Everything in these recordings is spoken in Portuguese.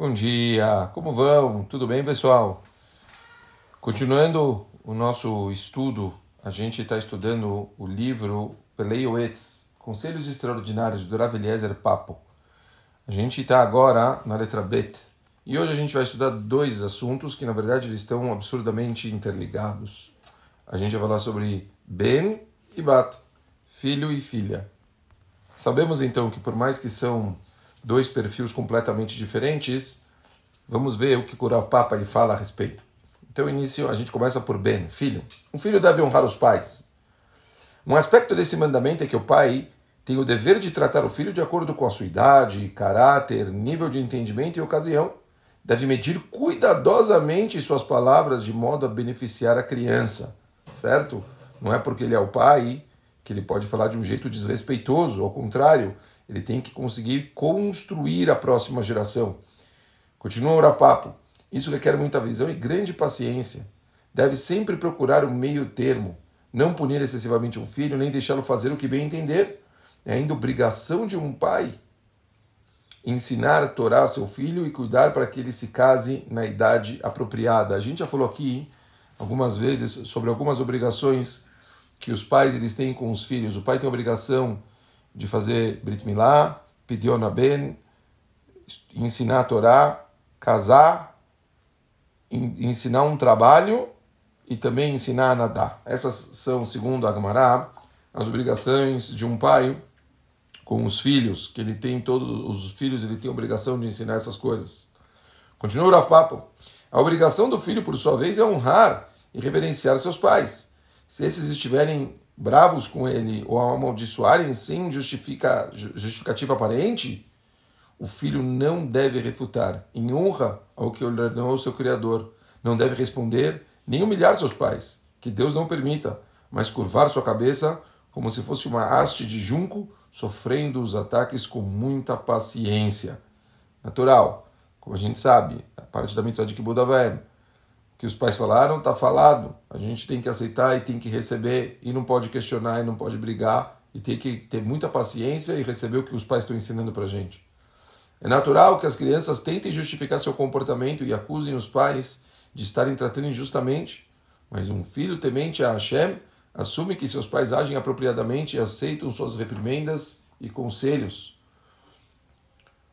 Bom dia, como vão? Tudo bem, pessoal? Continuando o nosso estudo, a gente está estudando o livro Peleioetz, Conselhos Extraordinários do Rav Eliezer Papo. A gente está agora na letra Bet e hoje a gente vai estudar dois assuntos que na verdade eles estão absurdamente interligados. A gente vai falar sobre Ben e Bat, filho e filha. Sabemos então que por mais que são dois perfis completamente diferentes, vamos ver o que o Papa ele fala a respeito. Então, início, a gente começa por Ben, filho. Um filho deve honrar os pais. Um aspecto desse mandamento é que o pai tem o dever de tratar o filho de acordo com a sua idade, caráter, nível de entendimento e ocasião. Deve medir cuidadosamente suas palavras de modo a beneficiar a criança, certo? Não é porque ele é o pai que ele pode falar de um jeito desrespeitoso, ao contrário, ele tem que conseguir construir a próxima geração. Continua o Papo. Isso requer muita visão e grande paciência. Deve sempre procurar o meio termo, não punir excessivamente um filho, nem deixá-lo fazer o que bem entender. É ainda obrigação de um pai ensinar a Torá a seu filho e cuidar para que ele se case na idade apropriada. A gente já falou aqui algumas vezes sobre algumas obrigações que os pais eles têm com os filhos. O pai tem a obrigação de fazer Brit Milá, Pidyon Ben, ensinar a Torá, casar, ensinar um trabalho e também ensinar a nadar. Essas são, segundo Agmará, as obrigações de um pai com os filhos, que ele tem todos os filhos, ele tem a obrigação de ensinar essas coisas. Continua o Rav Papo. A obrigação do filho, por sua vez, é honrar e reverenciar seus pais. Se esses estiverem bravos com ele ou amaldiçoarem sem justifica, justificativa aparente, o filho não deve refutar, em honra ao que ordenou seu Criador. Não deve responder nem humilhar seus pais, que Deus não permita, mas curvar sua cabeça como se fosse uma haste de junco, sofrendo os ataques com muita paciência. Natural, como a gente sabe, a parte da mitzvah de Kibbutz que os pais falaram, está falado. A gente tem que aceitar e tem que receber, e não pode questionar e não pode brigar, e tem que ter muita paciência e receber o que os pais estão ensinando para gente. É natural que as crianças tentem justificar seu comportamento e acusem os pais de estarem tratando injustamente, mas um filho temente a Hashem assume que seus pais agem apropriadamente e aceitam suas reprimendas e conselhos.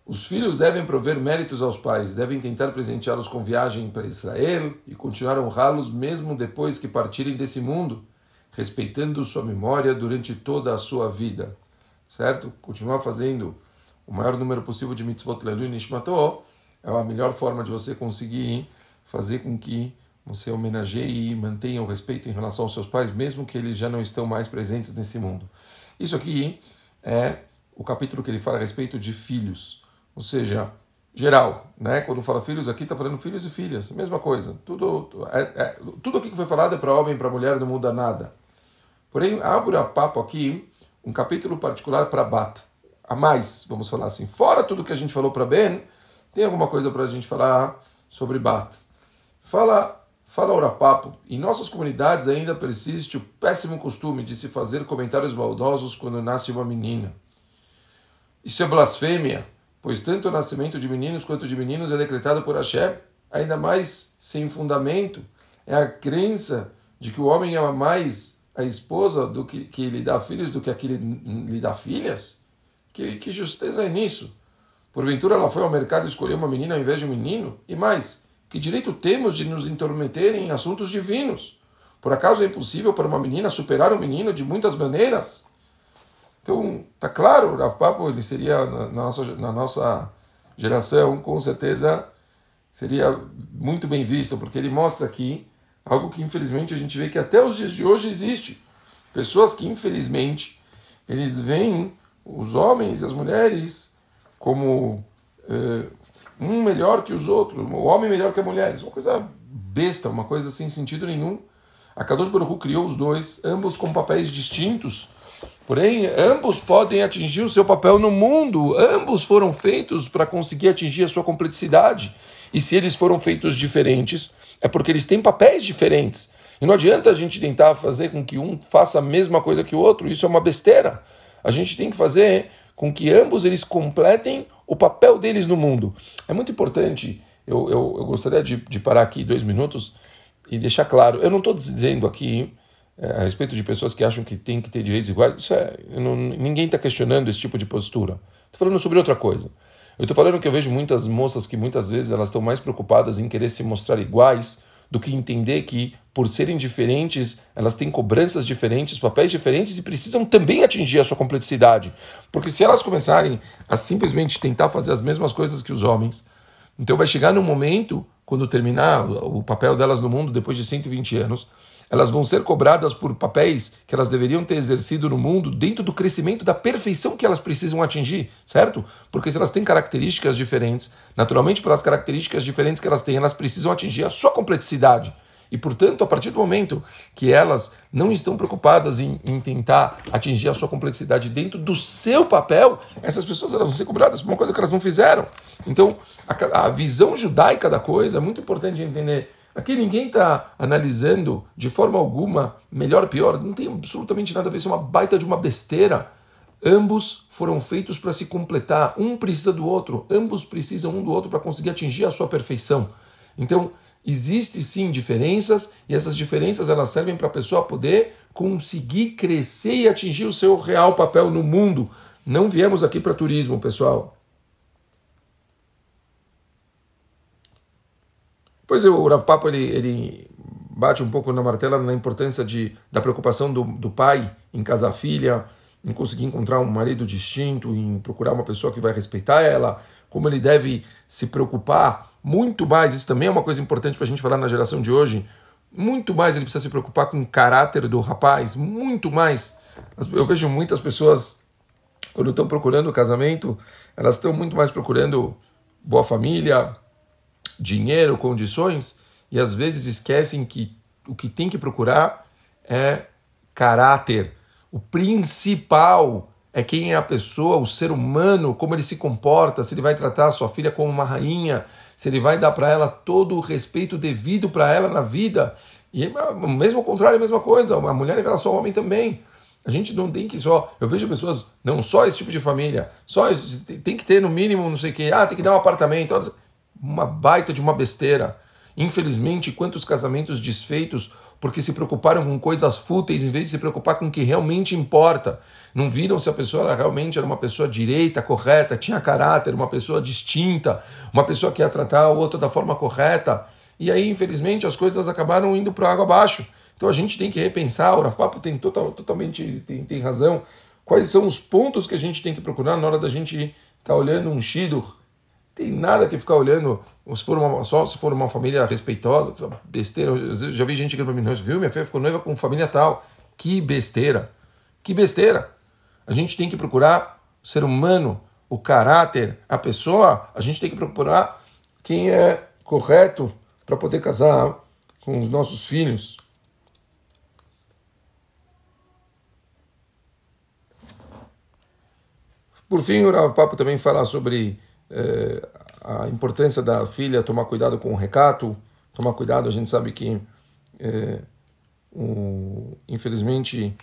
Os filhos devem prover méritos aos pais, devem tentar presenteá-los com viagem para Israel e continuar a honrá-los mesmo depois que partirem desse mundo, respeitando sua memória durante toda a sua vida. Certo? Continuar fazendo o maior número possível de mitzvot lelu nishmato é a melhor forma de você conseguir fazer com que você homenageie e mantenha o respeito em relação aos seus pais, mesmo que eles já não estão mais presentes nesse mundo. Isso aqui é o capítulo que ele fala a respeito de filhos ou seja, geral, né? Quando fala filhos aqui, está falando filhos e filhas, mesma coisa. Tudo, é, é, tudo aqui que foi falado é para homem para mulher, não muda nada. Porém, abre a papo aqui um capítulo particular para Bat. A mais, vamos falar assim. Fora tudo que a gente falou para Ben, tem alguma coisa para a gente falar sobre Bat. Fala, fala o Papo. Em nossas comunidades ainda persiste o péssimo costume de se fazer comentários maldosos quando nasce uma menina. Isso é blasfêmia pois tanto o nascimento de meninos quanto de meninos é decretado por Hashem, ainda mais sem fundamento, é a crença de que o homem ama mais a esposa do que, que lhe dá filhos do que a que lhe, lhe dá filhas? Que, que justeza é nisso? Porventura ela foi ao mercado escolher uma menina ao invés de um menino? E mais, que direito temos de nos intrometer em assuntos divinos? Por acaso é impossível para uma menina superar um menino de muitas maneiras? Então, tá claro, o Rav Papo ele seria na nossa, na nossa geração, com certeza seria muito bem visto, porque ele mostra aqui algo que infelizmente a gente vê que até os dias de hoje existe. Pessoas que infelizmente eles veem os homens e as mulheres como eh, um melhor que os outros, o homem melhor que a mulher. Isso é uma coisa besta, uma coisa sem sentido nenhum. A Kadosh Baruch criou os dois, ambos com papéis distintos Porém, ambos podem atingir o seu papel no mundo, ambos foram feitos para conseguir atingir a sua complexidade. E se eles foram feitos diferentes, é porque eles têm papéis diferentes. E não adianta a gente tentar fazer com que um faça a mesma coisa que o outro, isso é uma besteira. A gente tem que fazer com que ambos eles completem o papel deles no mundo. É muito importante, eu, eu, eu gostaria de, de parar aqui dois minutos e deixar claro, eu não estou dizendo aqui a respeito de pessoas que acham que tem que ter direitos iguais, isso é, não, ninguém está questionando esse tipo de postura. Estou falando sobre outra coisa. Eu estou falando que eu vejo muitas moças que muitas vezes elas estão mais preocupadas em querer se mostrar iguais do que entender que, por serem diferentes, elas têm cobranças diferentes, papéis diferentes e precisam também atingir a sua complexidade. Porque se elas começarem a simplesmente tentar fazer as mesmas coisas que os homens, então vai chegar num momento, quando terminar o papel delas no mundo depois de 120 anos, elas vão ser cobradas por papéis que elas deveriam ter exercido no mundo dentro do crescimento da perfeição que elas precisam atingir, certo? Porque se elas têm características diferentes, naturalmente pelas características diferentes que elas têm, elas precisam atingir a sua complexidade. E, portanto, a partir do momento que elas não estão preocupadas em, em, tentar atingir a sua complexidade dentro do seu papel, essas pessoas elas vão ser cobradas por uma coisa que elas não fizeram. Então, a, a visão judaica da coisa é muito importante entender. Aqui ninguém está analisando de forma alguma melhor pior, não tem absolutamente nada a ver, isso é uma baita de uma besteira. Ambos foram feitos para se completar, um precisa do outro, ambos precisam um do outro para conseguir atingir a sua perfeição. Então, existe sim diferenças e essas diferenças elas servem para a pessoa poder conseguir crescer e atingir o seu real papel no mundo. Não viemos aqui para turismo, pessoal. Pois é, o Rav Papo ele, ele bate um pouco na martela na importância de, da preocupação do, do pai em casar filha, em conseguir encontrar um marido distinto, em procurar uma pessoa que vai respeitar ela, como ele deve se preocupar muito mais. Isso também é uma coisa importante para a gente falar na geração de hoje. Muito mais ele precisa se preocupar com o caráter do rapaz, muito mais. Eu vejo muitas pessoas, quando estão procurando casamento, elas estão muito mais procurando boa família, dinheiro, condições, e às vezes esquecem que o que tem que procurar é caráter. O principal é quem é a pessoa, o ser humano, como ele se comporta, se ele vai tratar a sua filha como uma rainha, se ele vai dar para ela todo o respeito devido para ela na vida. E mesmo ao contrário, a mesma coisa, a mulher em relação ao homem também. A gente não tem que só. Eu vejo pessoas, não só esse tipo de família, só tem que ter no mínimo, não sei o quê, ah, tem que dar um apartamento uma baita de uma besteira. Infelizmente, quantos casamentos desfeitos porque se preocuparam com coisas fúteis em vez de se preocupar com o que realmente importa. Não viram se a pessoa realmente era uma pessoa direita, correta, tinha caráter, uma pessoa distinta, uma pessoa que ia tratar o outro da forma correta. E aí, infelizmente, as coisas acabaram indo para água abaixo. Então a gente tem que repensar, o Rafapo tem total, totalmente tem, tem razão. Quais são os pontos que a gente tem que procurar na hora da gente estar tá olhando um Shidur, tem nada que ficar olhando, se for uma, só se for uma família respeitosa, besteira. Eu já vi gente que para mim, viu, minha filha ficou noiva com família tal. Que besteira. Que besteira. A gente tem que procurar o ser humano, o caráter, a pessoa. A gente tem que procurar quem é correto para poder casar com os nossos filhos. Por fim, o Rav Papo também fala sobre é, a importância da filha tomar cuidado com o recato, tomar cuidado, a gente sabe que, é, infelizmente,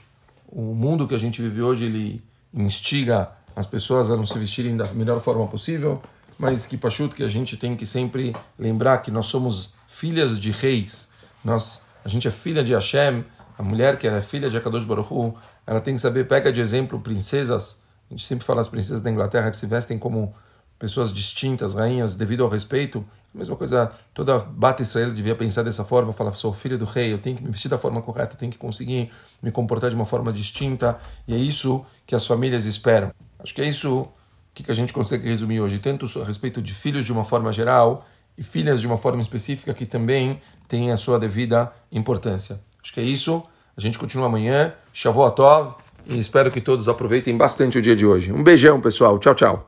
o mundo que a gente vive hoje, ele instiga as pessoas a não se vestirem da melhor forma possível, mas que pachuto que a gente tem que sempre lembrar que nós somos filhas de reis, nós, a gente é filha de Hashem, a mulher que é filha de Akadosh Baruch Hu, ela tem que saber, pega de exemplo princesas, a gente sempre fala as princesas da Inglaterra que se vestem como pessoas distintas, rainhas, devido ao respeito. A mesma coisa, toda Bata Israel devia pensar dessa forma, falar, sou filho do rei, eu tenho que me vestir da forma correta, eu tenho que conseguir me comportar de uma forma distinta, e é isso que as famílias esperam. Acho que é isso que a gente consegue resumir hoje, tanto a respeito de filhos de uma forma geral e filhas de uma forma específica que também tem a sua devida importância. Acho que é isso. A gente continua amanhã. Shavuot Tov. E espero que todos aproveitem bastante o dia de hoje. Um beijão, pessoal. Tchau, tchau.